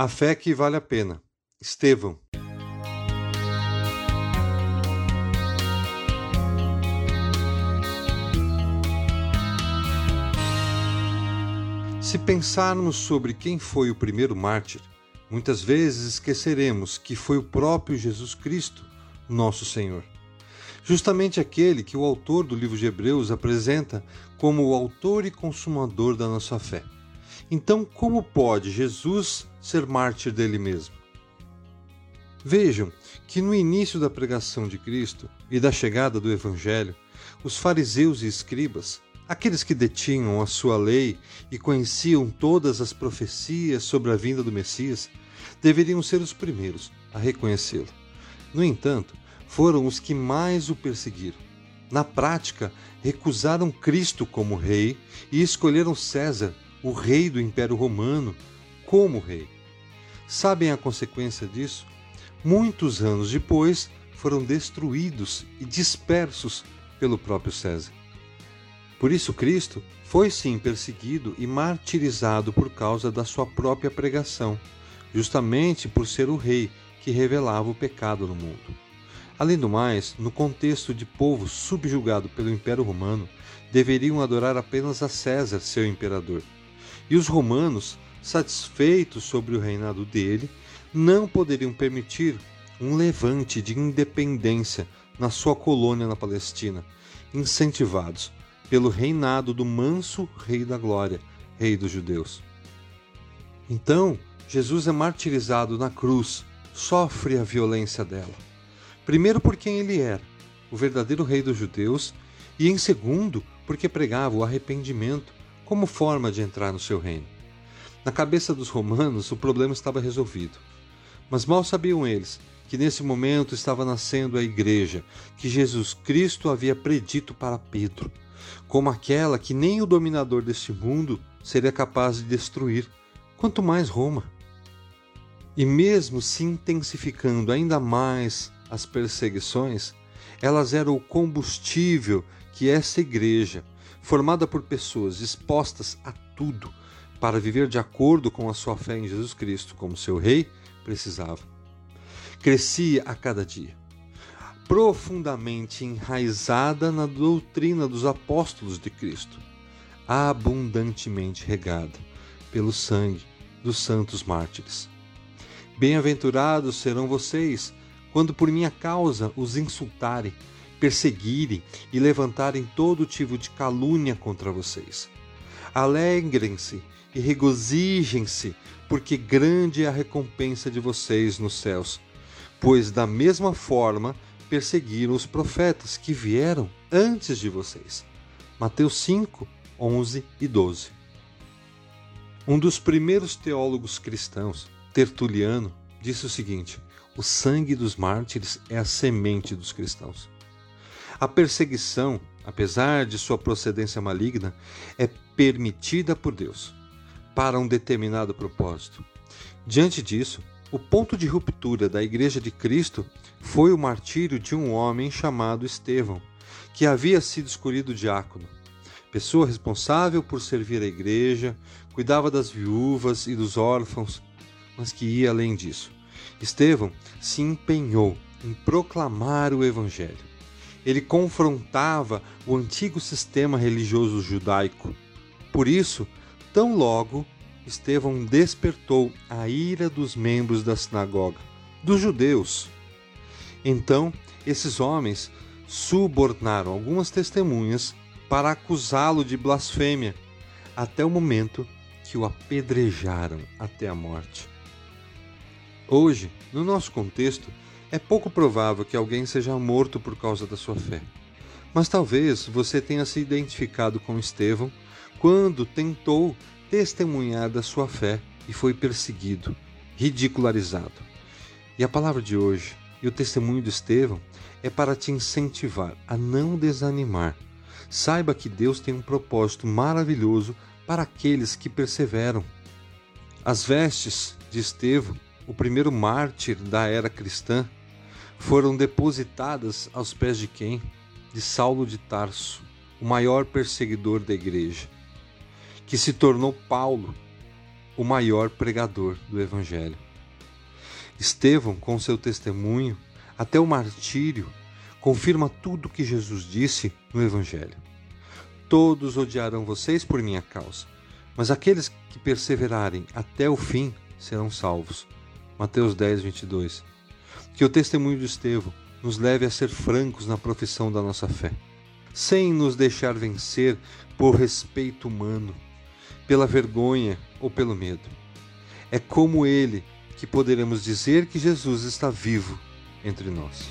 A fé que vale a pena. Estevão. Se pensarmos sobre quem foi o primeiro mártir, muitas vezes esqueceremos que foi o próprio Jesus Cristo, nosso Senhor. Justamente aquele que o autor do livro de Hebreus apresenta como o autor e consumador da nossa fé. Então, como pode Jesus ser mártir dele mesmo? Vejam que no início da pregação de Cristo e da chegada do Evangelho, os fariseus e escribas, aqueles que detinham a sua lei e conheciam todas as profecias sobre a vinda do Messias, deveriam ser os primeiros a reconhecê-lo. No entanto, foram os que mais o perseguiram. Na prática, recusaram Cristo como rei e escolheram César o rei do Império Romano, como rei. Sabem a consequência disso? Muitos anos depois, foram destruídos e dispersos pelo próprio César. Por isso, Cristo foi sim perseguido e martirizado por causa da sua própria pregação, justamente por ser o rei que revelava o pecado no mundo. Além do mais, no contexto de povo subjugado pelo Império Romano, deveriam adorar apenas a César, seu imperador. E os romanos, satisfeitos sobre o reinado dele, não poderiam permitir um levante de independência na sua colônia na Palestina, incentivados pelo reinado do manso Rei da Glória, Rei dos Judeus. Então, Jesus é martirizado na cruz, sofre a violência dela. Primeiro, por quem ele era, o verdadeiro Rei dos Judeus, e em segundo, porque pregava o arrependimento como forma de entrar no seu reino. Na cabeça dos romanos, o problema estava resolvido. Mas mal sabiam eles que nesse momento estava nascendo a igreja que Jesus Cristo havia predito para Pedro, como aquela que nem o dominador deste mundo seria capaz de destruir, quanto mais Roma. E mesmo se intensificando ainda mais as perseguições, elas eram o combustível que essa igreja, formada por pessoas dispostas a tudo para viver de acordo com a sua fé em Jesus Cristo como seu Rei, precisava. Crescia a cada dia, profundamente enraizada na doutrina dos apóstolos de Cristo, abundantemente regada pelo sangue dos santos mártires. Bem-aventurados serão vocês quando por minha causa os insultarem perseguirem e levantarem todo tipo de calúnia contra vocês. Alegrem-se e regozijem-se, porque grande é a recompensa de vocês nos céus, pois da mesma forma perseguiram os profetas que vieram antes de vocês. Mateus 5, 11 e 12. Um dos primeiros teólogos cristãos, Tertuliano, disse o seguinte: o sangue dos mártires é a semente dos cristãos. A perseguição, apesar de sua procedência maligna, é permitida por Deus para um determinado propósito. Diante disso, o ponto de ruptura da Igreja de Cristo foi o martírio de um homem chamado Estevão, que havia sido escolhido diácono, pessoa responsável por servir a igreja, cuidava das viúvas e dos órfãos, mas que ia além disso. Estevão se empenhou em proclamar o Evangelho ele confrontava o antigo sistema religioso judaico. Por isso, tão logo Estevão despertou a ira dos membros da sinagoga, dos judeus. Então, esses homens subornaram algumas testemunhas para acusá-lo de blasfêmia, até o momento que o apedrejaram até a morte. Hoje, no nosso contexto, é pouco provável que alguém seja morto por causa da sua fé. Mas talvez você tenha se identificado com Estevão quando tentou testemunhar da sua fé e foi perseguido, ridicularizado. E a palavra de hoje e o testemunho de Estevão é para te incentivar a não desanimar. Saiba que Deus tem um propósito maravilhoso para aqueles que perseveram. As vestes de Estevão, o primeiro mártir da era cristã, foram depositadas aos pés de quem? De Saulo de Tarso, o maior perseguidor da igreja, que se tornou Paulo, o maior pregador do Evangelho. Estevão, com seu testemunho, até o martírio, confirma tudo o que Jesus disse no Evangelho. Todos odiarão vocês por minha causa, mas aqueles que perseverarem até o fim serão salvos. Mateus 10, 22. Que o testemunho de Estevão nos leve a ser francos na profissão da nossa fé, sem nos deixar vencer por respeito humano, pela vergonha ou pelo medo. É como ele que poderemos dizer que Jesus está vivo entre nós.